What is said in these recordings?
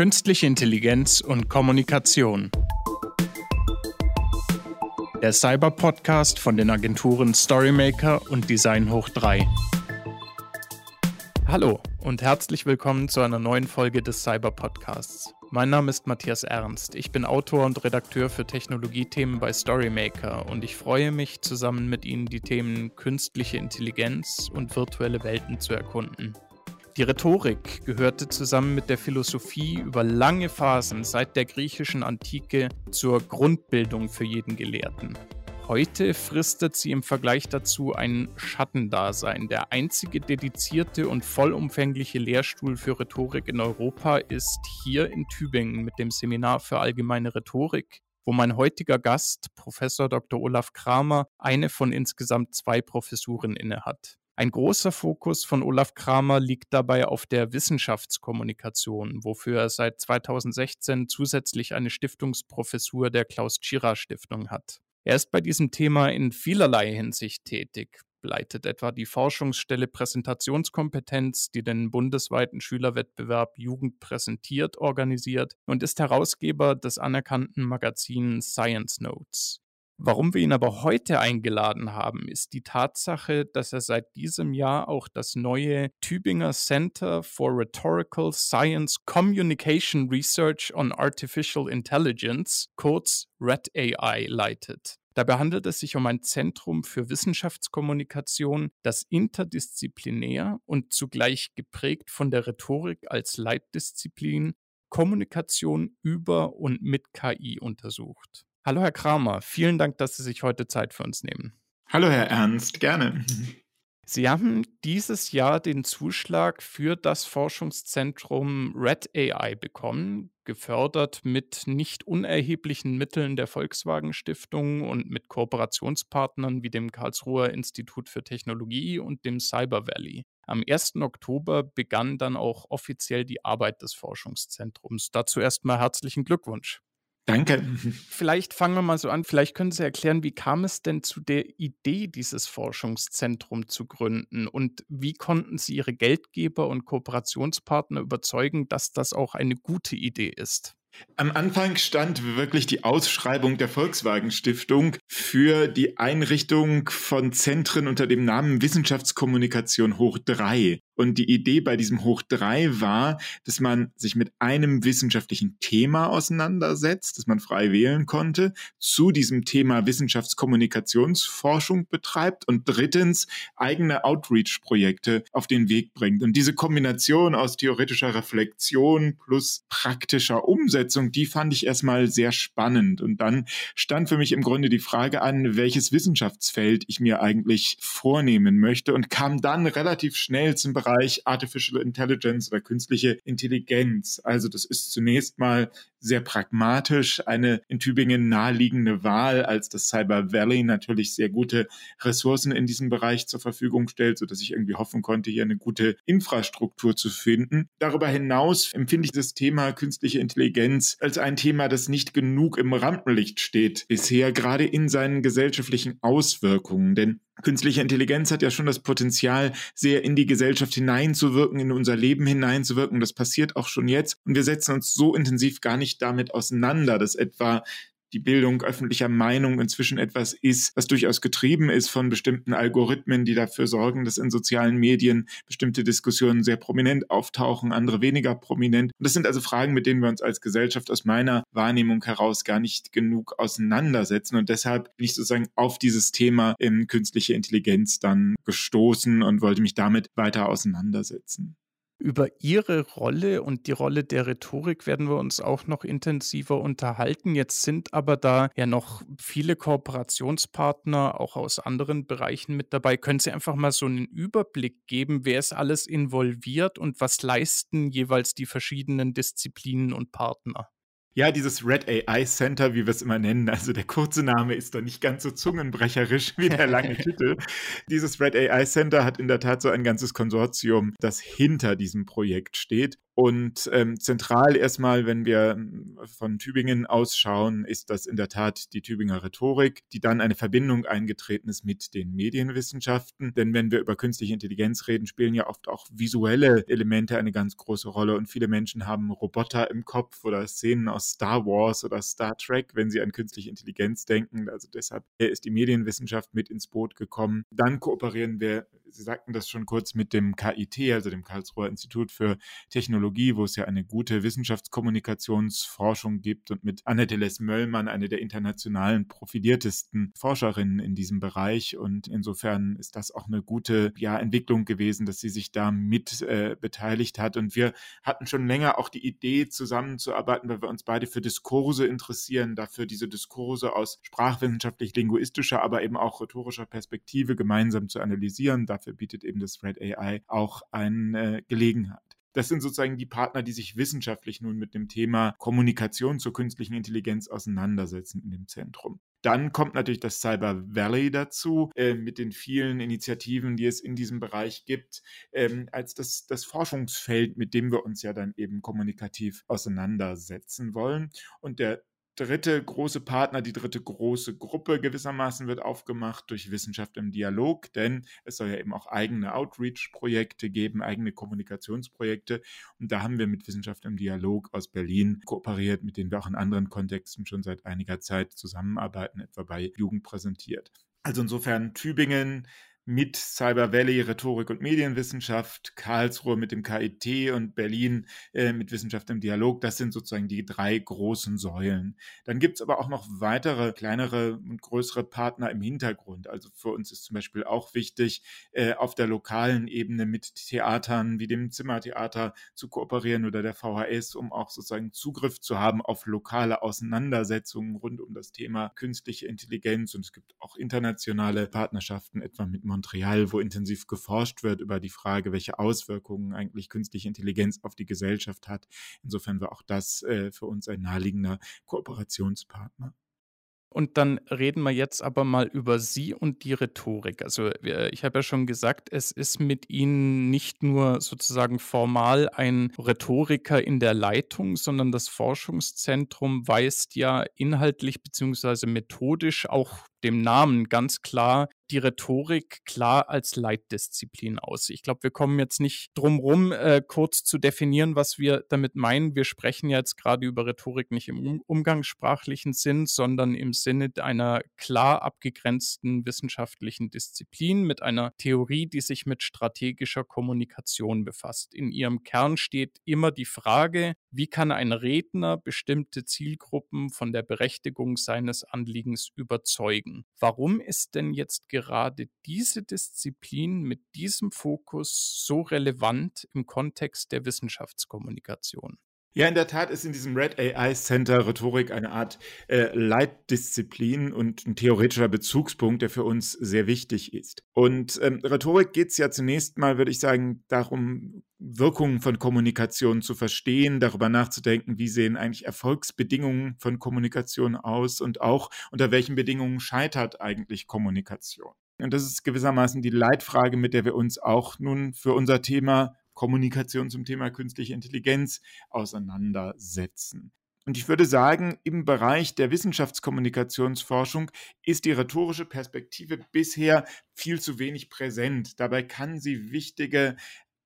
Künstliche Intelligenz und Kommunikation. Der Cyber-Podcast von den Agenturen Storymaker und Design Hoch 3. Hallo und herzlich willkommen zu einer neuen Folge des Cyber-Podcasts. Mein Name ist Matthias Ernst. Ich bin Autor und Redakteur für Technologiethemen bei Storymaker und ich freue mich, zusammen mit Ihnen die Themen künstliche Intelligenz und virtuelle Welten zu erkunden. Die Rhetorik gehörte zusammen mit der Philosophie über lange Phasen seit der griechischen Antike zur Grundbildung für jeden Gelehrten. Heute fristet sie im Vergleich dazu ein Schattendasein. Der einzige dedizierte und vollumfängliche Lehrstuhl für Rhetorik in Europa ist hier in Tübingen mit dem Seminar für allgemeine Rhetorik, wo mein heutiger Gast, Professor Dr. Olaf Kramer, eine von insgesamt zwei Professuren innehat. Ein großer Fokus von Olaf Kramer liegt dabei auf der Wissenschaftskommunikation, wofür er seit 2016 zusätzlich eine Stiftungsprofessur der Klaus Tschira Stiftung hat. Er ist bei diesem Thema in vielerlei Hinsicht tätig, leitet etwa die Forschungsstelle Präsentationskompetenz, die den bundesweiten Schülerwettbewerb Jugend präsentiert organisiert und ist Herausgeber des anerkannten Magazins Science Notes. Warum wir ihn aber heute eingeladen haben, ist die Tatsache, dass er seit diesem Jahr auch das neue Tübinger Center for Rhetorical Science Communication Research on Artificial Intelligence, kurz RED-AI, leitet. Dabei handelt es sich um ein Zentrum für Wissenschaftskommunikation, das interdisziplinär und zugleich geprägt von der Rhetorik als Leitdisziplin Kommunikation über und mit KI untersucht. Hallo, Herr Kramer. Vielen Dank, dass Sie sich heute Zeit für uns nehmen. Hallo, Herr Ernst. Gerne. Sie haben dieses Jahr den Zuschlag für das Forschungszentrum Red AI bekommen, gefördert mit nicht unerheblichen Mitteln der Volkswagen Stiftung und mit Kooperationspartnern wie dem Karlsruher Institut für Technologie und dem Cyber Valley. Am 1. Oktober begann dann auch offiziell die Arbeit des Forschungszentrums. Dazu erstmal herzlichen Glückwunsch. Danke. Vielleicht fangen wir mal so an. Vielleicht können Sie erklären, wie kam es denn zu der Idee, dieses Forschungszentrum zu gründen? Und wie konnten Sie Ihre Geldgeber und Kooperationspartner überzeugen, dass das auch eine gute Idee ist? Am Anfang stand wirklich die Ausschreibung der Volkswagen Stiftung für die Einrichtung von Zentren unter dem Namen Wissenschaftskommunikation hoch 3. Und die Idee bei diesem Hoch 3 war, dass man sich mit einem wissenschaftlichen Thema auseinandersetzt, das man frei wählen konnte, zu diesem Thema Wissenschaftskommunikationsforschung betreibt und drittens eigene Outreach-Projekte auf den Weg bringt. Und diese Kombination aus theoretischer Reflexion plus praktischer Umsetzung, die fand ich erstmal sehr spannend. Und dann stand für mich im Grunde die Frage an, welches Wissenschaftsfeld ich mir eigentlich vornehmen möchte und kam dann relativ schnell zum Bereich Bereich Artificial Intelligence oder künstliche Intelligenz. Also das ist zunächst mal sehr pragmatisch eine in Tübingen naheliegende Wahl, als das Cyber Valley natürlich sehr gute Ressourcen in diesem Bereich zur Verfügung stellt, so ich irgendwie hoffen konnte, hier eine gute Infrastruktur zu finden. Darüber hinaus empfinde ich das Thema künstliche Intelligenz als ein Thema, das nicht genug im Rampenlicht steht bisher, gerade in seinen gesellschaftlichen Auswirkungen. Denn Künstliche Intelligenz hat ja schon das Potenzial, sehr in die Gesellschaft hineinzuwirken, in unser Leben hineinzuwirken. Das passiert auch schon jetzt. Und wir setzen uns so intensiv gar nicht damit auseinander, dass etwa die Bildung öffentlicher Meinung inzwischen etwas ist, was durchaus getrieben ist von bestimmten Algorithmen, die dafür sorgen, dass in sozialen Medien bestimmte Diskussionen sehr prominent auftauchen, andere weniger prominent. Und das sind also Fragen, mit denen wir uns als Gesellschaft aus meiner Wahrnehmung heraus gar nicht genug auseinandersetzen. Und deshalb bin ich sozusagen auf dieses Thema in künstliche Intelligenz dann gestoßen und wollte mich damit weiter auseinandersetzen. Über Ihre Rolle und die Rolle der Rhetorik werden wir uns auch noch intensiver unterhalten. Jetzt sind aber da ja noch viele Kooperationspartner auch aus anderen Bereichen mit dabei. Können Sie einfach mal so einen Überblick geben, wer ist alles involviert und was leisten jeweils die verschiedenen Disziplinen und Partner? Ja, dieses Red AI Center, wie wir es immer nennen, also der kurze Name ist da nicht ganz so zungenbrecherisch wie der lange Titel. Dieses Red AI Center hat in der Tat so ein ganzes Konsortium, das hinter diesem Projekt steht. Und ähm, zentral erstmal, wenn wir ähm, von Tübingen ausschauen, ist das in der Tat die Tübinger Rhetorik, die dann eine Verbindung eingetreten ist mit den Medienwissenschaften. Denn wenn wir über künstliche Intelligenz reden, spielen ja oft auch visuelle Elemente eine ganz große Rolle. Und viele Menschen haben Roboter im Kopf oder Szenen aus Star Wars oder Star Trek, wenn sie an künstliche Intelligenz denken. Also deshalb ist die Medienwissenschaft mit ins Boot gekommen. Dann kooperieren wir, Sie sagten das schon kurz, mit dem KIT, also dem Karlsruher Institut für Technologie, wo es ja eine gute Wissenschaftskommunikationsforschung gibt und mit Annette Les-Möllmann, eine der internationalen profiliertesten Forscherinnen in diesem Bereich. Und insofern ist das auch eine gute ja, Entwicklung gewesen, dass sie sich da mit äh, beteiligt hat. Und wir hatten schon länger auch die Idee, zusammenzuarbeiten, weil wir uns beide für Diskurse interessieren, dafür diese Diskurse aus sprachwissenschaftlich-linguistischer, aber eben auch rhetorischer Perspektive gemeinsam zu analysieren. Dafür bietet eben das Red AI auch eine Gelegenheit. Das sind sozusagen die Partner, die sich wissenschaftlich nun mit dem Thema Kommunikation zur künstlichen Intelligenz auseinandersetzen in dem Zentrum. Dann kommt natürlich das Cyber Valley dazu, äh, mit den vielen Initiativen, die es in diesem Bereich gibt, ähm, als das, das Forschungsfeld, mit dem wir uns ja dann eben kommunikativ auseinandersetzen wollen. Und der dritte große Partner, die dritte große Gruppe gewissermaßen wird aufgemacht durch Wissenschaft im Dialog, denn es soll ja eben auch eigene Outreach-Projekte geben, eigene Kommunikationsprojekte. Und da haben wir mit Wissenschaft im Dialog aus Berlin kooperiert, mit denen wir auch in anderen Kontexten schon seit einiger Zeit zusammenarbeiten, etwa bei Jugend präsentiert. Also insofern Tübingen, mit Cyber Valley Rhetorik und Medienwissenschaft, Karlsruhe mit dem KIT und Berlin äh, mit Wissenschaft im Dialog. Das sind sozusagen die drei großen Säulen. Dann gibt es aber auch noch weitere kleinere und größere Partner im Hintergrund. Also für uns ist zum Beispiel auch wichtig, äh, auf der lokalen Ebene mit Theatern wie dem Zimmertheater zu kooperieren oder der VHS, um auch sozusagen Zugriff zu haben auf lokale Auseinandersetzungen rund um das Thema künstliche Intelligenz. Und es gibt auch internationale Partnerschaften, etwa mit Mon Montreal, wo intensiv geforscht wird über die Frage, welche Auswirkungen eigentlich künstliche Intelligenz auf die Gesellschaft hat. Insofern war auch das äh, für uns ein naheliegender Kooperationspartner. Und dann reden wir jetzt aber mal über Sie und die Rhetorik. Also ich habe ja schon gesagt, es ist mit Ihnen nicht nur sozusagen formal ein Rhetoriker in der Leitung, sondern das Forschungszentrum weist ja inhaltlich bzw. methodisch auch dem Namen ganz klar die Rhetorik klar als Leitdisziplin aus. Ich glaube, wir kommen jetzt nicht drum rum, äh, kurz zu definieren, was wir damit meinen. Wir sprechen jetzt gerade über Rhetorik nicht im um umgangssprachlichen Sinn, sondern im Sinne einer klar abgegrenzten wissenschaftlichen Disziplin mit einer Theorie, die sich mit strategischer Kommunikation befasst. In ihrem Kern steht immer die Frage, wie kann ein Redner bestimmte Zielgruppen von der Berechtigung seines Anliegens überzeugen? Warum ist denn jetzt gerade diese Disziplin mit diesem Fokus so relevant im Kontext der Wissenschaftskommunikation? Ja, in der Tat ist in diesem Red AI Center Rhetorik eine Art äh, Leitdisziplin und ein theoretischer Bezugspunkt, der für uns sehr wichtig ist. Und ähm, Rhetorik geht es ja zunächst mal, würde ich sagen, darum, Wirkungen von Kommunikation zu verstehen, darüber nachzudenken, wie sehen eigentlich Erfolgsbedingungen von Kommunikation aus und auch unter welchen Bedingungen scheitert eigentlich Kommunikation. Und das ist gewissermaßen die Leitfrage, mit der wir uns auch nun für unser Thema Kommunikation zum Thema künstliche Intelligenz auseinandersetzen. Und ich würde sagen, im Bereich der Wissenschaftskommunikationsforschung ist die rhetorische Perspektive bisher viel zu wenig präsent. Dabei kann sie wichtige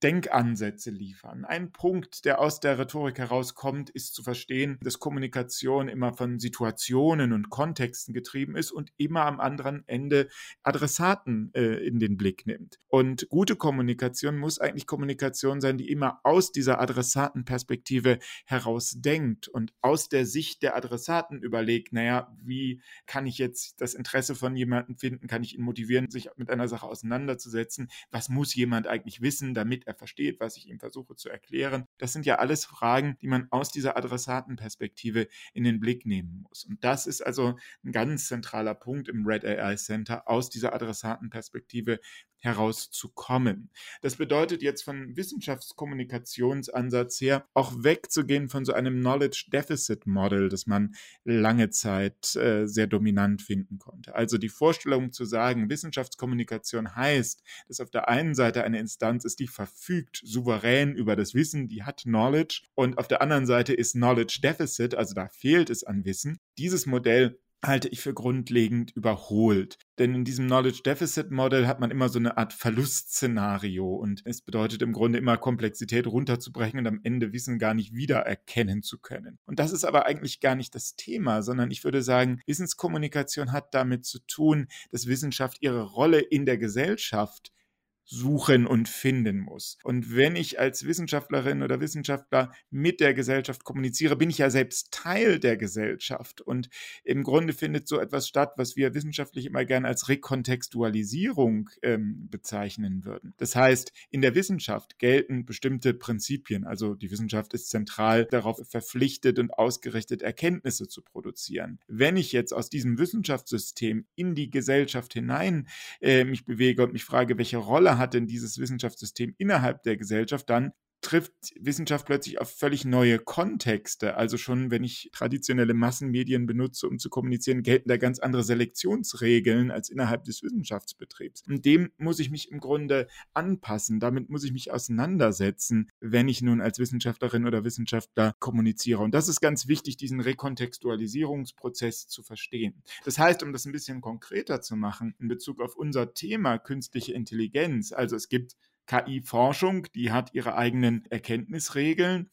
Denkansätze liefern. Ein Punkt, der aus der Rhetorik herauskommt, ist zu verstehen, dass Kommunikation immer von Situationen und Kontexten getrieben ist und immer am anderen Ende Adressaten äh, in den Blick nimmt. Und gute Kommunikation muss eigentlich Kommunikation sein, die immer aus dieser Adressatenperspektive heraus denkt und aus der Sicht der Adressaten überlegt, naja, wie kann ich jetzt das Interesse von jemandem finden, kann ich ihn motivieren, sich mit einer Sache auseinanderzusetzen, was muss jemand eigentlich wissen, damit er er versteht, was ich ihm versuche zu erklären. Das sind ja alles Fragen, die man aus dieser Adressatenperspektive in den Blick nehmen muss. Und das ist also ein ganz zentraler Punkt im Red AI Center, aus dieser Adressatenperspektive herauszukommen. Das bedeutet jetzt von Wissenschaftskommunikationsansatz her auch wegzugehen von so einem Knowledge Deficit Model, das man lange Zeit äh, sehr dominant finden konnte. Also die Vorstellung zu sagen, Wissenschaftskommunikation heißt, dass auf der einen Seite eine Instanz ist, die verfügt souverän über das Wissen, die hat Knowledge und auf der anderen Seite ist Knowledge Deficit, also da fehlt es an Wissen. Dieses Modell halte ich für grundlegend überholt. Denn in diesem Knowledge Deficit Model hat man immer so eine Art Verlustszenario und es bedeutet im Grunde immer Komplexität runterzubrechen und am Ende Wissen gar nicht wiedererkennen zu können. Und das ist aber eigentlich gar nicht das Thema, sondern ich würde sagen, Wissenskommunikation hat damit zu tun, dass Wissenschaft ihre Rolle in der Gesellschaft suchen und finden muss. Und wenn ich als Wissenschaftlerin oder Wissenschaftler mit der Gesellschaft kommuniziere, bin ich ja selbst Teil der Gesellschaft. Und im Grunde findet so etwas statt, was wir wissenschaftlich immer gerne als Rekontextualisierung ähm, bezeichnen würden. Das heißt, in der Wissenschaft gelten bestimmte Prinzipien. Also die Wissenschaft ist zentral darauf verpflichtet und ausgerichtet, Erkenntnisse zu produzieren. Wenn ich jetzt aus diesem Wissenschaftssystem in die Gesellschaft hinein äh, mich bewege und mich frage, welche Rolle hat denn dieses Wissenschaftssystem innerhalb der Gesellschaft, dann trifft Wissenschaft plötzlich auf völlig neue Kontexte. Also schon, wenn ich traditionelle Massenmedien benutze, um zu kommunizieren, gelten da ganz andere Selektionsregeln als innerhalb des Wissenschaftsbetriebs. Und dem muss ich mich im Grunde anpassen. Damit muss ich mich auseinandersetzen, wenn ich nun als Wissenschaftlerin oder Wissenschaftler kommuniziere. Und das ist ganz wichtig, diesen Rekontextualisierungsprozess zu verstehen. Das heißt, um das ein bisschen konkreter zu machen, in Bezug auf unser Thema künstliche Intelligenz, also es gibt KI-Forschung, die hat ihre eigenen Erkenntnisregeln.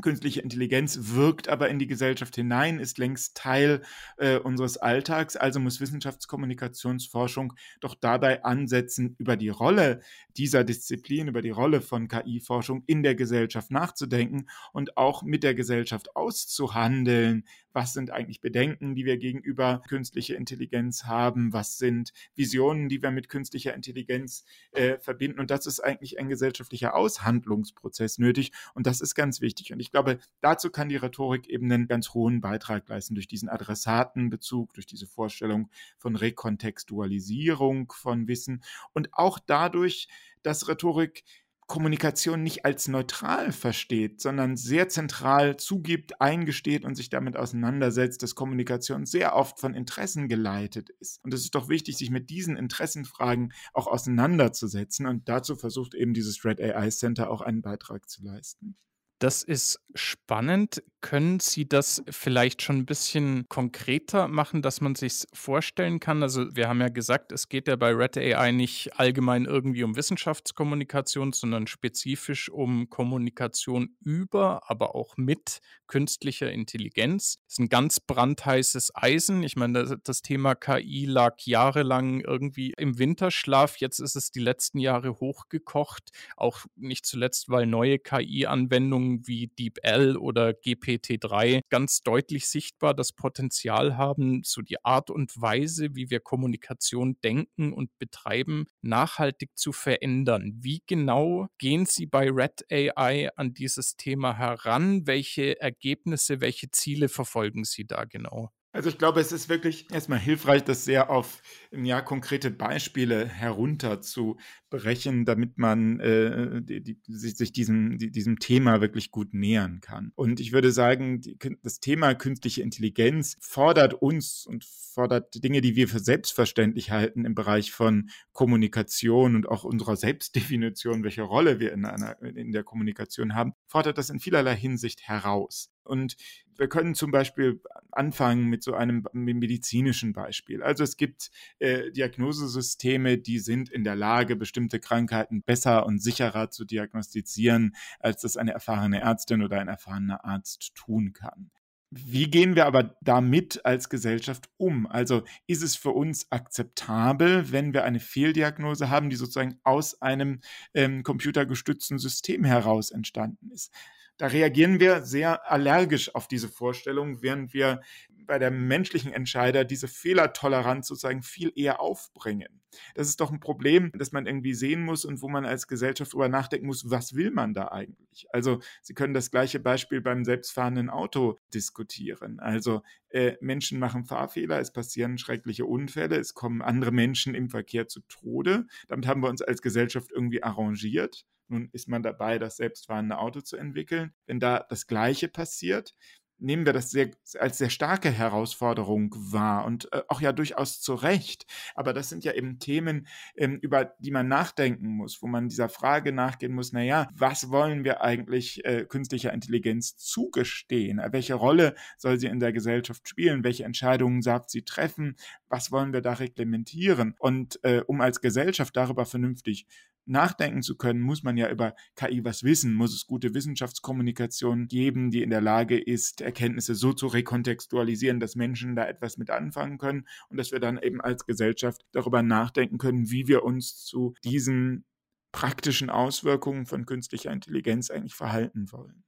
Künstliche Intelligenz wirkt aber in die Gesellschaft hinein, ist längst Teil äh, unseres Alltags. Also muss Wissenschaftskommunikationsforschung doch dabei ansetzen, über die Rolle dieser Disziplin, über die Rolle von KI-Forschung in der Gesellschaft nachzudenken und auch mit der Gesellschaft auszuhandeln, was sind eigentlich Bedenken, die wir gegenüber künstlicher Intelligenz haben, was sind Visionen, die wir mit künstlicher Intelligenz äh, verbinden. Und das ist eigentlich ein gesellschaftlicher Aushandlungsprozess nötig. Und das ist ganz wichtig. Und ich glaube, dazu kann die Rhetorik eben einen ganz hohen Beitrag leisten durch diesen Adressatenbezug, durch diese Vorstellung von Rekontextualisierung von Wissen und auch dadurch, dass Rhetorik Kommunikation nicht als neutral versteht, sondern sehr zentral zugibt, eingesteht und sich damit auseinandersetzt, dass Kommunikation sehr oft von Interessen geleitet ist. Und es ist doch wichtig, sich mit diesen Interessenfragen auch auseinanderzusetzen. Und dazu versucht eben dieses Red AI Center auch einen Beitrag zu leisten. Das ist spannend. Können Sie das vielleicht schon ein bisschen konkreter machen, dass man sich vorstellen kann? Also wir haben ja gesagt, es geht ja bei Red AI nicht allgemein irgendwie um Wissenschaftskommunikation, sondern spezifisch um Kommunikation über, aber auch mit künstlicher Intelligenz. Das ist ein ganz brandheißes Eisen. Ich meine, das Thema KI lag jahrelang irgendwie im Winterschlaf. Jetzt ist es die letzten Jahre hochgekocht. Auch nicht zuletzt, weil neue KI-Anwendungen wie DeepL oder GPT-3 ganz deutlich sichtbar das Potenzial haben, so die Art und Weise, wie wir Kommunikation denken und betreiben, nachhaltig zu verändern. Wie genau gehen Sie bei Red AI an dieses Thema heran? Welche Ergebnisse, welche Ziele verfolgen Sie da genau? Also ich glaube, es ist wirklich erstmal hilfreich, das sehr auf ja, konkrete Beispiele herunterzubrechen, damit man äh, die, die, sich, diesem, die, diesem Thema wirklich gut nähern kann. Und ich würde sagen, die, das Thema künstliche Intelligenz fordert uns und fordert Dinge, die wir für selbstverständlich halten im Bereich von Kommunikation und auch unserer Selbstdefinition, welche Rolle wir in, einer, in der Kommunikation haben, fordert das in vielerlei Hinsicht heraus. Und wir können zum Beispiel anfangen mit so einem medizinischen Beispiel. Also es gibt äh, Diagnosesysteme, die sind in der Lage, bestimmte Krankheiten besser und sicherer zu diagnostizieren, als das eine erfahrene Ärztin oder ein erfahrener Arzt tun kann. Wie gehen wir aber damit als Gesellschaft um? Also ist es für uns akzeptabel, wenn wir eine Fehldiagnose haben, die sozusagen aus einem ähm, computergestützten System heraus entstanden ist? Da reagieren wir sehr allergisch auf diese Vorstellung, während wir bei der menschlichen Entscheider diese Fehlertoleranz sozusagen viel eher aufbringen. Das ist doch ein Problem, das man irgendwie sehen muss und wo man als Gesellschaft darüber nachdenken muss, was will man da eigentlich? Also Sie können das gleiche Beispiel beim selbstfahrenden Auto diskutieren. Also äh, Menschen machen Fahrfehler, es passieren schreckliche Unfälle, es kommen andere Menschen im Verkehr zu Tode. Damit haben wir uns als Gesellschaft irgendwie arrangiert. Nun ist man dabei, das selbstfahrende Auto zu entwickeln. Wenn da das Gleiche passiert, nehmen wir das sehr, als sehr starke Herausforderung wahr und äh, auch ja durchaus zu Recht. Aber das sind ja eben Themen, ähm, über die man nachdenken muss, wo man dieser Frage nachgehen muss, naja, was wollen wir eigentlich äh, künstlicher Intelligenz zugestehen? Welche Rolle soll sie in der Gesellschaft spielen? Welche Entscheidungen sagt sie treffen? Was wollen wir da reglementieren? Und äh, um als Gesellschaft darüber vernünftig nachdenken zu können, muss man ja über KI was wissen, muss es gute Wissenschaftskommunikation geben, die in der Lage ist, Erkenntnisse so zu rekontextualisieren, dass Menschen da etwas mit anfangen können und dass wir dann eben als Gesellschaft darüber nachdenken können, wie wir uns zu diesen praktischen Auswirkungen von künstlicher Intelligenz eigentlich verhalten wollen.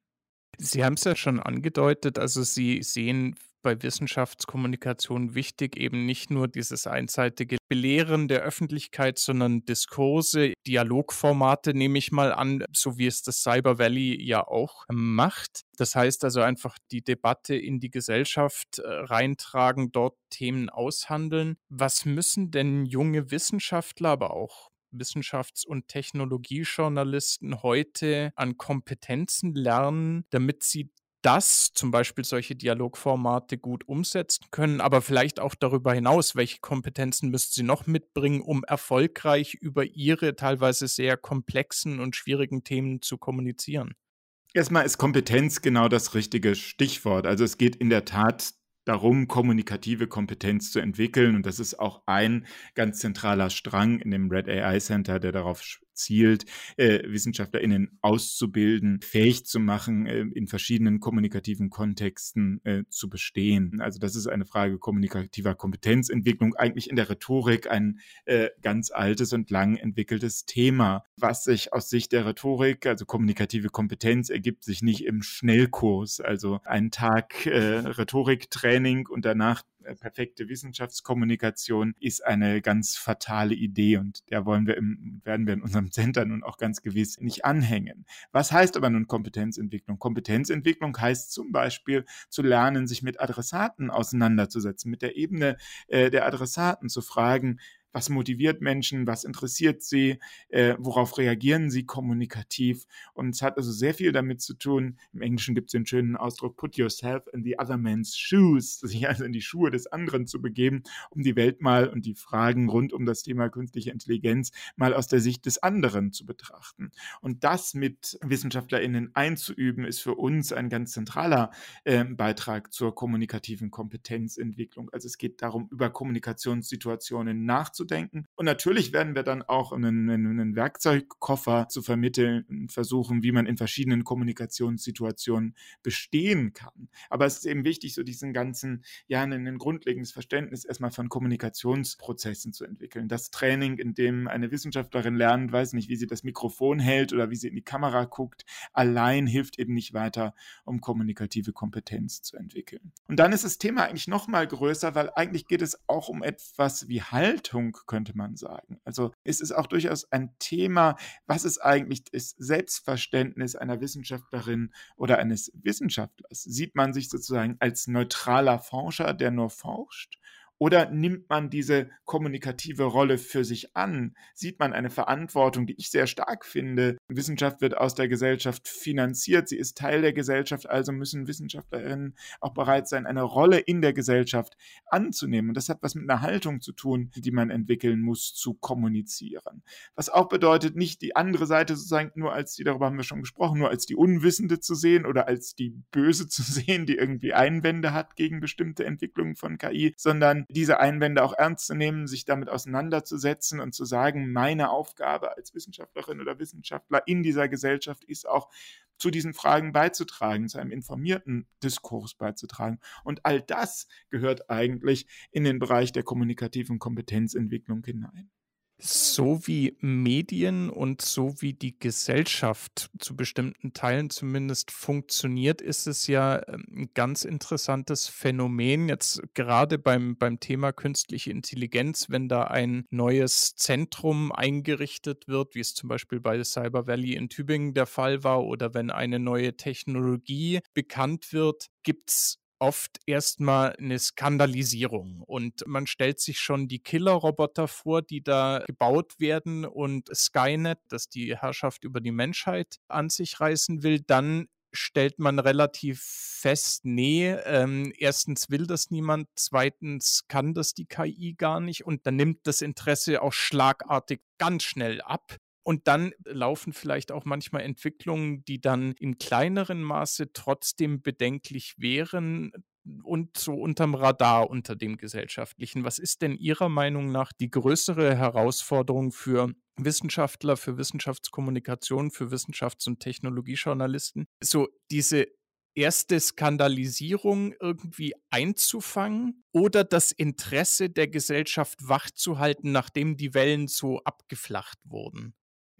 Sie haben es ja schon angedeutet, also Sie sehen bei Wissenschaftskommunikation wichtig, eben nicht nur dieses einseitige Belehren der Öffentlichkeit, sondern Diskurse, Dialogformate nehme ich mal an, so wie es das Cyber Valley ja auch macht. Das heißt also einfach die Debatte in die Gesellschaft äh, reintragen, dort Themen aushandeln. Was müssen denn junge Wissenschaftler, aber auch Wissenschafts- und Technologiejournalisten heute an Kompetenzen lernen, damit sie das zum Beispiel solche Dialogformate gut umsetzen können, aber vielleicht auch darüber hinaus, welche Kompetenzen müssten sie noch mitbringen, um erfolgreich über ihre teilweise sehr komplexen und schwierigen Themen zu kommunizieren? Erstmal ist Kompetenz genau das richtige Stichwort. Also es geht in der Tat darum, kommunikative Kompetenz zu entwickeln. Und das ist auch ein ganz zentraler Strang in dem Red AI Center, der darauf zielt, äh, WissenschaftlerInnen auszubilden, fähig zu machen, äh, in verschiedenen kommunikativen Kontexten äh, zu bestehen. Also das ist eine Frage kommunikativer Kompetenzentwicklung, eigentlich in der Rhetorik ein äh, ganz altes und lang entwickeltes Thema, was sich aus Sicht der Rhetorik, also kommunikative Kompetenz, ergibt sich nicht im Schnellkurs, also ein Tag äh, Rhetoriktraining und danach perfekte Wissenschaftskommunikation ist eine ganz fatale Idee und der wollen wir im, werden wir in unserem Center nun auch ganz gewiss nicht anhängen. Was heißt aber nun Kompetenzentwicklung? Kompetenzentwicklung heißt zum Beispiel zu lernen, sich mit Adressaten auseinanderzusetzen, mit der Ebene äh, der Adressaten zu fragen, was motiviert Menschen, was interessiert sie, äh, worauf reagieren sie kommunikativ. Und es hat also sehr viel damit zu tun, im Englischen gibt es den schönen Ausdruck, put yourself in the other man's shoes, sich also in die Schuhe des anderen zu begeben, um die Welt mal und die Fragen rund um das Thema künstliche Intelligenz mal aus der Sicht des anderen zu betrachten. Und das mit WissenschaftlerInnen einzuüben, ist für uns ein ganz zentraler äh, Beitrag zur kommunikativen Kompetenzentwicklung. Also es geht darum, über Kommunikationssituationen nachzudenken nachzudenken. Und natürlich werden wir dann auch einen, einen Werkzeugkoffer zu vermitteln versuchen, wie man in verschiedenen Kommunikationssituationen bestehen kann. Aber es ist eben wichtig, so diesen ganzen, ja, ein grundlegendes Verständnis erstmal von Kommunikationsprozessen zu entwickeln. Das Training, in dem eine Wissenschaftlerin lernt, weiß nicht, wie sie das Mikrofon hält oder wie sie in die Kamera guckt, allein hilft eben nicht weiter, um kommunikative Kompetenz zu entwickeln. Und dann ist das Thema eigentlich noch mal größer, weil eigentlich geht es auch um etwas wie Haltung könnte man sagen. Also es ist auch durchaus ein Thema, was ist eigentlich das Selbstverständnis einer Wissenschaftlerin oder eines Wissenschaftlers? Sieht man sich sozusagen als neutraler Forscher, der nur forscht? Oder nimmt man diese kommunikative Rolle für sich an? Sieht man eine Verantwortung, die ich sehr stark finde? Wissenschaft wird aus der Gesellschaft finanziert, sie ist Teil der Gesellschaft, also müssen Wissenschaftlerinnen auch bereit sein, eine Rolle in der Gesellschaft anzunehmen. Und das hat was mit einer Haltung zu tun, die man entwickeln muss, zu kommunizieren. Was auch bedeutet, nicht die andere Seite sozusagen nur als die, darüber haben wir schon gesprochen, nur als die Unwissende zu sehen oder als die Böse zu sehen, die irgendwie Einwände hat gegen bestimmte Entwicklungen von KI, sondern diese Einwände auch ernst zu nehmen, sich damit auseinanderzusetzen und zu sagen, meine Aufgabe als Wissenschaftlerin oder Wissenschaftler in dieser Gesellschaft ist auch, zu diesen Fragen beizutragen, zu einem informierten Diskurs beizutragen. Und all das gehört eigentlich in den Bereich der kommunikativen Kompetenzentwicklung hinein. So wie Medien und so wie die Gesellschaft zu bestimmten Teilen zumindest funktioniert, ist es ja ähm, ein ganz interessantes Phänomen. Jetzt gerade beim, beim Thema künstliche Intelligenz, wenn da ein neues Zentrum eingerichtet wird, wie es zum Beispiel bei Cyber Valley in Tübingen der Fall war, oder wenn eine neue Technologie bekannt wird, gibt es oft erstmal eine Skandalisierung und man stellt sich schon die Killerroboter vor, die da gebaut werden und Skynet, das die Herrschaft über die Menschheit an sich reißen will, dann stellt man relativ fest, nee, ähm, erstens will das niemand, zweitens kann das die KI gar nicht und dann nimmt das Interesse auch schlagartig ganz schnell ab. Und dann laufen vielleicht auch manchmal Entwicklungen, die dann in kleineren Maße trotzdem bedenklich wären und so unterm Radar unter dem Gesellschaftlichen. Was ist denn Ihrer Meinung nach die größere Herausforderung für Wissenschaftler, für Wissenschaftskommunikation, für Wissenschafts- und Technologiejournalisten? So diese erste Skandalisierung irgendwie einzufangen oder das Interesse der Gesellschaft wachzuhalten, nachdem die Wellen so abgeflacht wurden?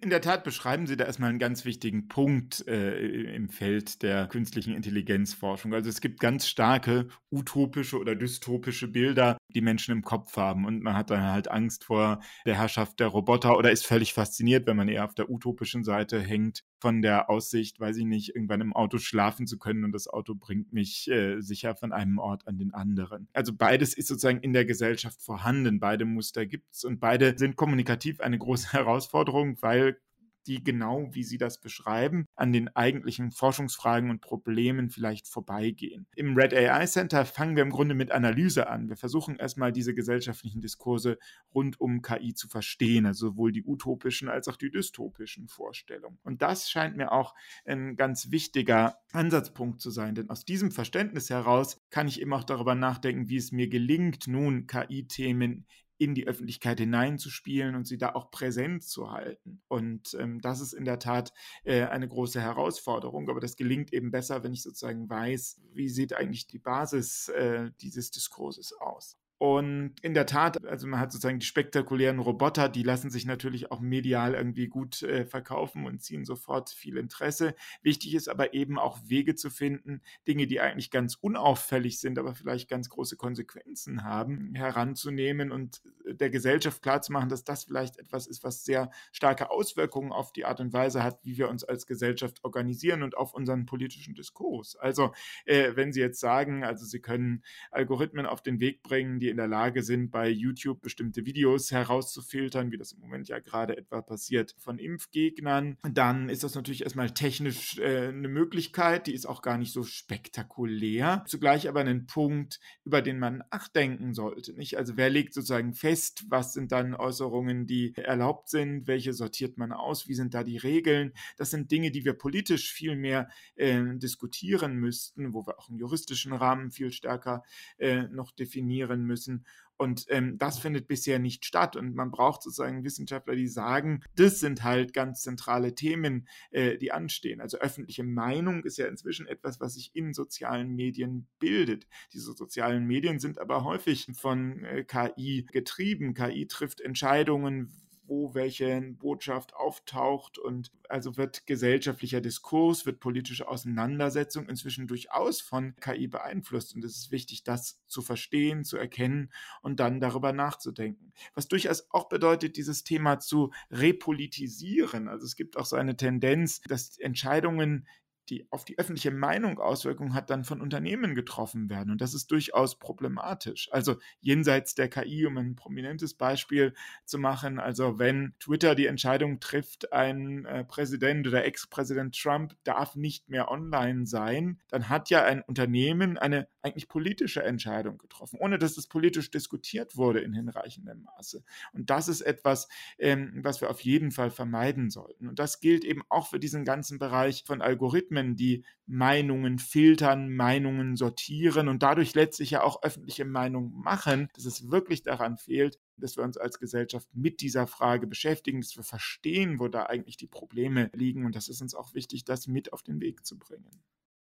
In der Tat beschreiben Sie da erstmal einen ganz wichtigen Punkt äh, im Feld der künstlichen Intelligenzforschung. Also es gibt ganz starke utopische oder dystopische Bilder, die Menschen im Kopf haben. Und man hat dann halt Angst vor der Herrschaft der Roboter oder ist völlig fasziniert, wenn man eher auf der utopischen Seite hängt, von der Aussicht, weiß ich nicht, irgendwann im Auto schlafen zu können und das Auto bringt mich äh, sicher von einem Ort an den anderen. Also beides ist sozusagen in der Gesellschaft vorhanden. Beide Muster gibt es und beide sind kommunikativ eine große Herausforderung, weil die genau, wie Sie das beschreiben, an den eigentlichen Forschungsfragen und Problemen vielleicht vorbeigehen. Im Red AI Center fangen wir im Grunde mit Analyse an. Wir versuchen erstmal diese gesellschaftlichen Diskurse rund um KI zu verstehen, also sowohl die utopischen als auch die dystopischen Vorstellungen. Und das scheint mir auch ein ganz wichtiger Ansatzpunkt zu sein, denn aus diesem Verständnis heraus kann ich eben auch darüber nachdenken, wie es mir gelingt, nun KI-Themen in die Öffentlichkeit hineinzuspielen und sie da auch präsent zu halten. Und ähm, das ist in der Tat äh, eine große Herausforderung, aber das gelingt eben besser, wenn ich sozusagen weiß, wie sieht eigentlich die Basis äh, dieses Diskurses aus. Und in der Tat, also man hat sozusagen die spektakulären Roboter, die lassen sich natürlich auch medial irgendwie gut äh, verkaufen und ziehen sofort viel Interesse. Wichtig ist aber eben auch Wege zu finden, Dinge, die eigentlich ganz unauffällig sind, aber vielleicht ganz große Konsequenzen haben, heranzunehmen und der Gesellschaft klarzumachen, dass das vielleicht etwas ist, was sehr starke Auswirkungen auf die Art und Weise hat, wie wir uns als Gesellschaft organisieren und auf unseren politischen Diskurs. Also äh, wenn Sie jetzt sagen, also Sie können Algorithmen auf den Weg bringen, die in der Lage sind, bei YouTube bestimmte Videos herauszufiltern, wie das im Moment ja gerade etwa passiert von Impfgegnern, dann ist das natürlich erstmal technisch äh, eine Möglichkeit, die ist auch gar nicht so spektakulär, zugleich aber ein Punkt, über den man nachdenken sollte. Nicht? Also wer legt sozusagen fest, was sind dann Äußerungen, die erlaubt sind, welche sortiert man aus, wie sind da die Regeln? Das sind Dinge, die wir politisch viel mehr äh, diskutieren müssten, wo wir auch im juristischen Rahmen viel stärker äh, noch definieren müssen müssen. Und ähm, das findet bisher nicht statt. Und man braucht sozusagen Wissenschaftler, die sagen, das sind halt ganz zentrale Themen, äh, die anstehen. Also öffentliche Meinung ist ja inzwischen etwas, was sich in sozialen Medien bildet. Diese sozialen Medien sind aber häufig von äh, KI getrieben. KI trifft Entscheidungen, wo welche Botschaft auftaucht und also wird gesellschaftlicher Diskurs, wird politische Auseinandersetzung inzwischen durchaus von KI beeinflusst und es ist wichtig, das zu verstehen, zu erkennen und dann darüber nachzudenken. Was durchaus auch bedeutet, dieses Thema zu repolitisieren. Also es gibt auch so eine Tendenz, dass Entscheidungen die auf die öffentliche Meinung Auswirkungen hat, dann von Unternehmen getroffen werden. Und das ist durchaus problematisch. Also jenseits der KI, um ein prominentes Beispiel zu machen, also wenn Twitter die Entscheidung trifft, ein äh, Präsident oder Ex-Präsident Trump darf nicht mehr online sein, dann hat ja ein Unternehmen eine eigentlich politische Entscheidung getroffen, ohne dass es politisch diskutiert wurde in hinreichendem Maße. Und das ist etwas, ähm, was wir auf jeden Fall vermeiden sollten. Und das gilt eben auch für diesen ganzen Bereich von Algorithmen Algorithmen, die Meinungen filtern, Meinungen sortieren und dadurch letztlich ja auch öffentliche Meinung machen, dass es wirklich daran fehlt, dass wir uns als Gesellschaft mit dieser Frage beschäftigen, dass wir verstehen, wo da eigentlich die Probleme liegen. Und das ist uns auch wichtig, das mit auf den Weg zu bringen.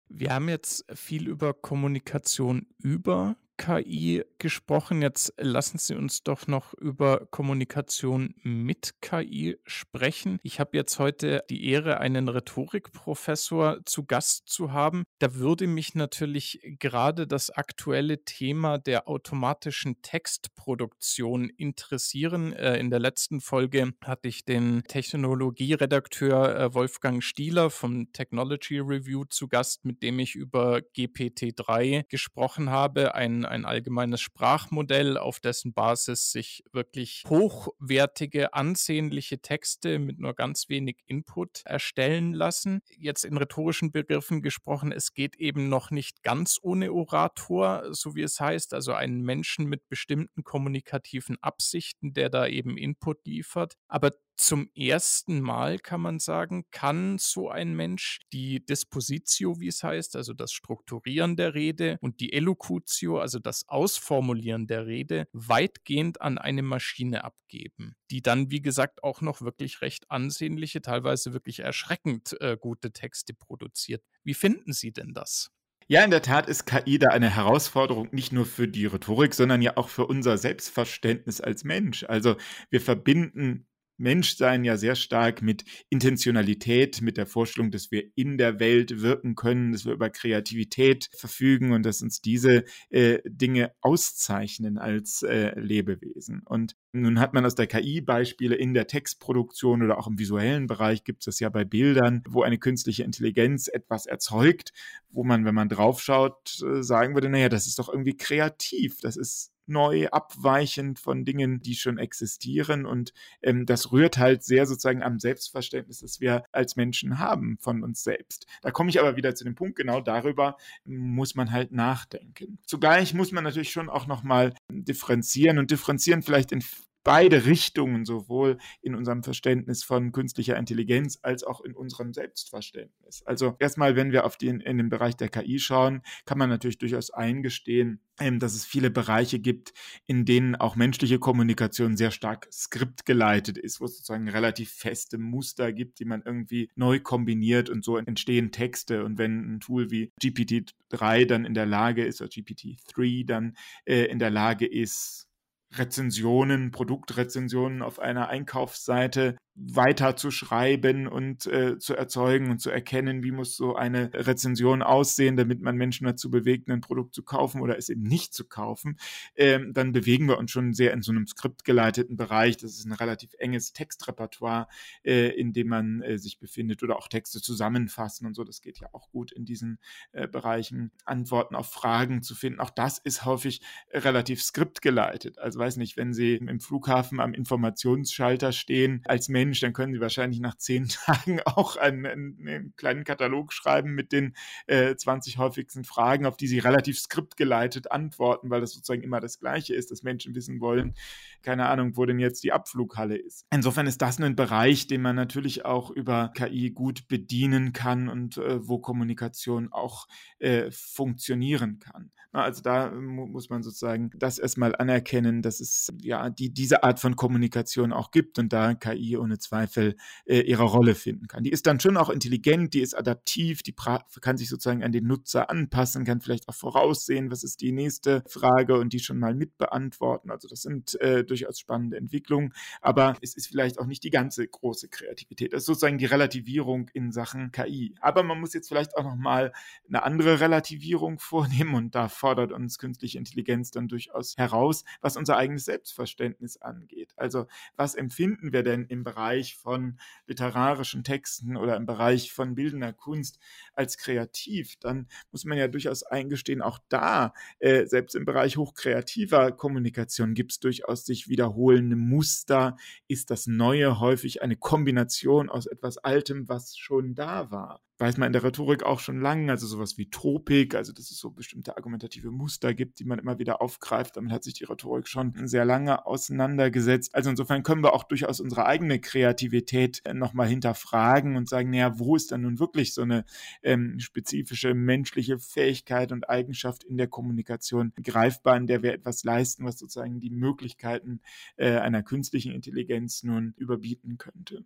Wir haben jetzt viel über Kommunikation über KI gesprochen. Jetzt lassen Sie uns doch noch über Kommunikation mit KI sprechen. Ich habe jetzt heute die Ehre, einen Rhetorikprofessor zu Gast zu haben. Da würde mich natürlich gerade das aktuelle Thema der automatischen Textproduktion interessieren. Äh, in der letzten Folge hatte ich den Technologieredakteur äh, Wolfgang Stieler vom Technology Review zu Gast, mit dem ich über GPT-3 gesprochen habe, ein ein allgemeines Sprachmodell, auf dessen Basis sich wirklich hochwertige, ansehnliche Texte mit nur ganz wenig Input erstellen lassen. Jetzt in rhetorischen Begriffen gesprochen, es geht eben noch nicht ganz ohne Orator, so wie es heißt, also einen Menschen mit bestimmten kommunikativen Absichten, der da eben Input liefert. Aber zum ersten Mal kann man sagen, kann so ein Mensch die Dispositio, wie es heißt, also das Strukturieren der Rede und die Elocutio, also das Ausformulieren der Rede, weitgehend an eine Maschine abgeben, die dann, wie gesagt, auch noch wirklich recht ansehnliche, teilweise wirklich erschreckend äh, gute Texte produziert. Wie finden Sie denn das? Ja, in der Tat ist KI da eine Herausforderung nicht nur für die Rhetorik, sondern ja auch für unser Selbstverständnis als Mensch. Also wir verbinden Menschsein ja sehr stark mit Intentionalität, mit der Vorstellung, dass wir in der Welt wirken können, dass wir über Kreativität verfügen und dass uns diese äh, Dinge auszeichnen als äh, Lebewesen. Und nun hat man aus der KI Beispiele in der Textproduktion oder auch im visuellen Bereich gibt es das ja bei Bildern, wo eine künstliche Intelligenz etwas erzeugt, wo man, wenn man draufschaut, äh, sagen würde, naja, das ist doch irgendwie kreativ, das ist neu, abweichend von Dingen, die schon existieren. Und ähm, das rührt halt sehr sozusagen am Selbstverständnis, das wir als Menschen haben von uns selbst. Da komme ich aber wieder zu dem Punkt, genau darüber muss man halt nachdenken. Zugleich muss man natürlich schon auch nochmal differenzieren und differenzieren vielleicht in beide Richtungen, sowohl in unserem Verständnis von künstlicher Intelligenz als auch in unserem Selbstverständnis. Also erstmal, wenn wir auf den, in den Bereich der KI schauen, kann man natürlich durchaus eingestehen, ähm, dass es viele Bereiche gibt, in denen auch menschliche Kommunikation sehr stark skriptgeleitet ist, wo es sozusagen relativ feste Muster gibt, die man irgendwie neu kombiniert und so entstehen Texte. Und wenn ein Tool wie GPT-3 dann in der Lage ist, oder GPT-3 dann äh, in der Lage ist, Rezensionen, Produktrezensionen auf einer Einkaufsseite weiter zu schreiben und äh, zu erzeugen und zu erkennen, wie muss so eine Rezension aussehen, damit man Menschen dazu bewegt, ein Produkt zu kaufen oder es eben nicht zu kaufen, ähm, dann bewegen wir uns schon sehr in so einem skriptgeleiteten Bereich. Das ist ein relativ enges Textrepertoire, äh, in dem man äh, sich befindet oder auch Texte zusammenfassen und so. Das geht ja auch gut in diesen äh, Bereichen. Antworten auf Fragen zu finden, auch das ist häufig relativ skriptgeleitet. Also weiß nicht, wenn Sie im Flughafen am Informationsschalter stehen als Mensch, Mensch, dann können Sie wahrscheinlich nach zehn Tagen auch einen, einen kleinen Katalog schreiben mit den äh, 20 häufigsten Fragen, auf die Sie relativ skriptgeleitet antworten, weil das sozusagen immer das Gleiche ist, dass Menschen wissen wollen, keine Ahnung, wo denn jetzt die Abflughalle ist. Insofern ist das ein Bereich, den man natürlich auch über KI gut bedienen kann und äh, wo Kommunikation auch äh, funktionieren kann. Also da muss man sozusagen das erstmal anerkennen, dass es ja die, diese Art von Kommunikation auch gibt und da KI ohne Zweifel äh, ihre Rolle finden kann. Die ist dann schon auch intelligent, die ist adaptiv, die kann sich sozusagen an den Nutzer anpassen, kann vielleicht auch voraussehen, was ist die nächste Frage und die schon mal mitbeantworten. Also das sind äh, durchaus spannende Entwicklungen, aber es ist vielleicht auch nicht die ganze große Kreativität. Das ist sozusagen die Relativierung in Sachen KI. Aber man muss jetzt vielleicht auch noch mal eine andere Relativierung vornehmen und da fordert uns künstliche Intelligenz dann durchaus heraus, was unser eigenes Selbstverständnis angeht. Also was empfinden wir denn im Bereich von literarischen Texten oder im Bereich von bildender Kunst als kreativ? Dann muss man ja durchaus eingestehen, auch da, äh, selbst im Bereich hochkreativer Kommunikation gibt es durchaus sich wiederholende Muster. Ist das Neue häufig eine Kombination aus etwas Altem, was schon da war? Weiß man in der Rhetorik auch schon lange, also sowas wie Tropik, also dass es so bestimmte argumentative Muster gibt, die man immer wieder aufgreift. Damit hat sich die Rhetorik schon sehr lange auseinandergesetzt. Also insofern können wir auch durchaus unsere eigene Kreativität äh, nochmal hinterfragen und sagen, naja, wo ist dann nun wirklich so eine ähm, spezifische menschliche Fähigkeit und Eigenschaft in der Kommunikation greifbar, in der wir etwas leisten, was sozusagen die Möglichkeiten äh, einer künstlichen Intelligenz nun überbieten könnte.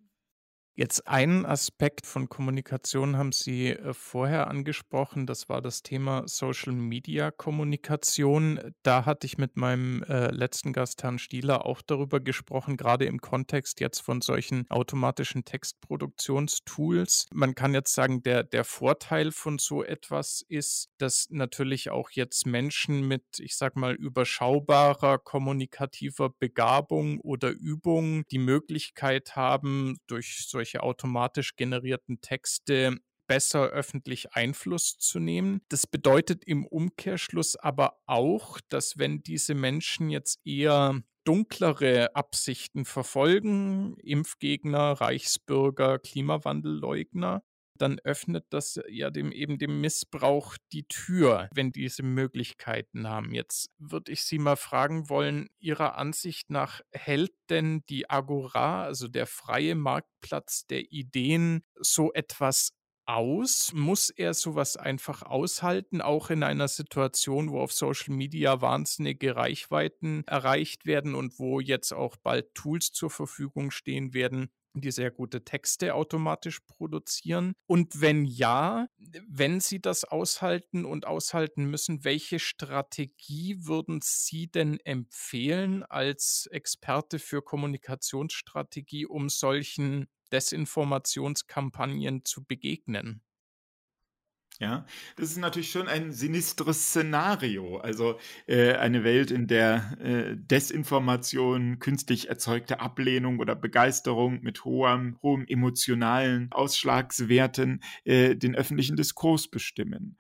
Jetzt einen Aspekt von Kommunikation haben Sie äh, vorher angesprochen, das war das Thema Social Media Kommunikation. Da hatte ich mit meinem äh, letzten Gast Herrn Stieler auch darüber gesprochen, gerade im Kontext jetzt von solchen automatischen Textproduktionstools. Man kann jetzt sagen, der, der Vorteil von so etwas ist, dass natürlich auch jetzt Menschen mit, ich sag mal, überschaubarer kommunikativer Begabung oder Übung die Möglichkeit haben, durch solche solche automatisch generierten Texte besser öffentlich Einfluss zu nehmen. Das bedeutet im Umkehrschluss aber auch, dass wenn diese Menschen jetzt eher dunklere Absichten verfolgen, Impfgegner, Reichsbürger, Klimawandelleugner, dann öffnet das ja dem eben dem Missbrauch die Tür, wenn diese Möglichkeiten haben. Jetzt würde ich Sie mal fragen wollen, Ihrer Ansicht nach hält denn die Agora, also der freie Marktplatz der Ideen, so etwas aus? Muss er sowas einfach aushalten, auch in einer Situation, wo auf Social Media wahnsinnige Reichweiten erreicht werden und wo jetzt auch bald Tools zur Verfügung stehen werden, die sehr gute Texte automatisch produzieren? Und wenn ja, wenn Sie das aushalten und aushalten müssen, welche Strategie würden Sie denn empfehlen als Experte für Kommunikationsstrategie, um solchen Desinformationskampagnen zu begegnen? Ja, das ist natürlich schon ein sinistres Szenario. Also äh, eine Welt, in der äh, Desinformation, künstlich erzeugte Ablehnung oder Begeisterung mit hohem, hohem emotionalen Ausschlagswerten äh, den öffentlichen Diskurs bestimmen.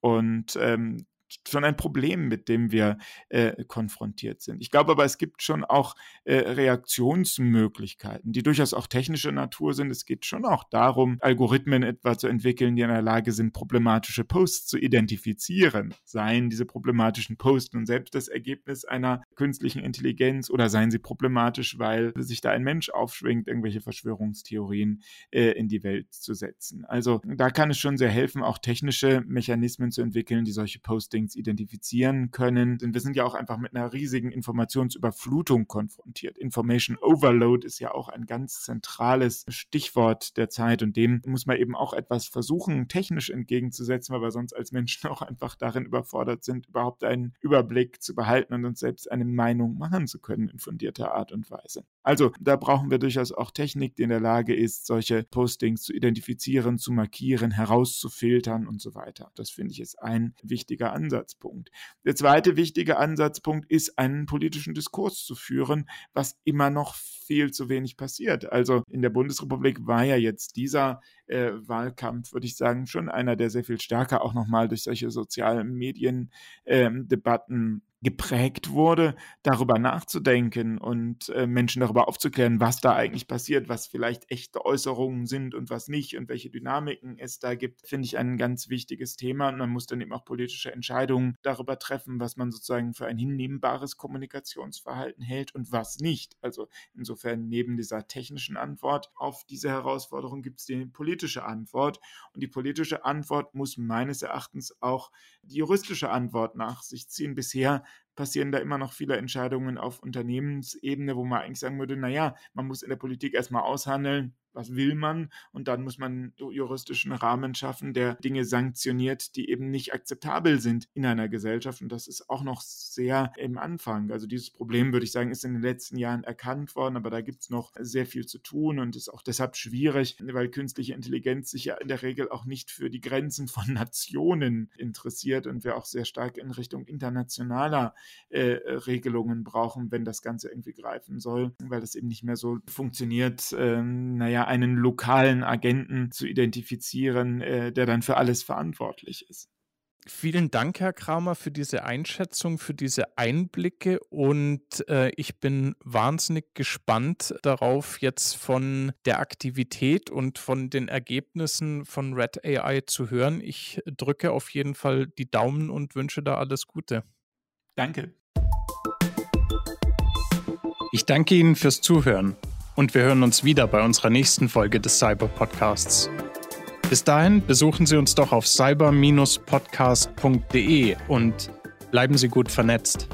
Und ähm, schon ein Problem, mit dem wir äh, konfrontiert sind. Ich glaube aber, es gibt schon auch äh, Reaktionsmöglichkeiten, die durchaus auch technischer Natur sind. Es geht schon auch darum, Algorithmen etwa zu entwickeln, die in der Lage sind, problematische Posts zu identifizieren. Seien diese problematischen Posts nun selbst das Ergebnis einer künstlichen Intelligenz oder seien sie problematisch, weil sich da ein Mensch aufschwingt, irgendwelche Verschwörungstheorien äh, in die Welt zu setzen. Also da kann es schon sehr helfen, auch technische Mechanismen zu entwickeln, die solche Postings Postings identifizieren können. Denn wir sind ja auch einfach mit einer riesigen Informationsüberflutung konfrontiert. Information Overload ist ja auch ein ganz zentrales Stichwort der Zeit und dem muss man eben auch etwas versuchen, technisch entgegenzusetzen, weil wir sonst als Menschen auch einfach darin überfordert sind, überhaupt einen Überblick zu behalten und uns selbst eine Meinung machen zu können in fundierter Art und Weise. Also da brauchen wir durchaus auch Technik, die in der Lage ist, solche Postings zu identifizieren, zu markieren, herauszufiltern und so weiter. Das finde ich ist ein wichtiger Ansatzpunkt. Der zweite wichtige Ansatzpunkt ist, einen politischen Diskurs zu führen, was immer noch viel zu wenig passiert. Also in der Bundesrepublik war ja jetzt dieser äh, Wahlkampf, würde ich sagen, schon einer, der sehr viel stärker auch nochmal durch solche sozialen Mediendebatten ähm, geprägt wurde, darüber nachzudenken und äh, Menschen darüber aufzuklären, was da eigentlich passiert, was vielleicht echte Äußerungen sind und was nicht und welche Dynamiken es da gibt, finde ich ein ganz wichtiges Thema. Und man muss dann eben auch politische Entscheidungen darüber treffen, was man sozusagen für ein hinnehmbares Kommunikationsverhalten hält und was nicht. Also insofern neben dieser technischen Antwort auf diese Herausforderung gibt es die politische Antwort. Und die politische Antwort muss meines Erachtens auch die juristische Antwort nach sich ziehen. Bisher passieren da immer noch viele Entscheidungen auf Unternehmensebene, wo man eigentlich sagen würde, naja, man muss in der Politik erstmal aushandeln, was will man? Und dann muss man juristischen Rahmen schaffen, der Dinge sanktioniert, die eben nicht akzeptabel sind in einer Gesellschaft. Und das ist auch noch sehr im Anfang. Also dieses Problem, würde ich sagen, ist in den letzten Jahren erkannt worden, aber da gibt es noch sehr viel zu tun und ist auch deshalb schwierig, weil künstliche Intelligenz sich ja in der Regel auch nicht für die Grenzen von Nationen interessiert und wir auch sehr stark in Richtung internationaler äh, Regelungen brauchen, wenn das Ganze irgendwie greifen soll, weil das eben nicht mehr so funktioniert, ähm, naja, einen lokalen Agenten zu identifizieren, äh, der dann für alles verantwortlich ist. Vielen Dank, Herr Kramer, für diese Einschätzung, für diese Einblicke und äh, ich bin wahnsinnig gespannt darauf, jetzt von der Aktivität und von den Ergebnissen von Red AI zu hören. Ich drücke auf jeden Fall die Daumen und wünsche da alles Gute. Danke. Ich danke Ihnen fürs Zuhören und wir hören uns wieder bei unserer nächsten Folge des Cyber Podcasts. Bis dahin besuchen Sie uns doch auf cyber-podcast.de und bleiben Sie gut vernetzt.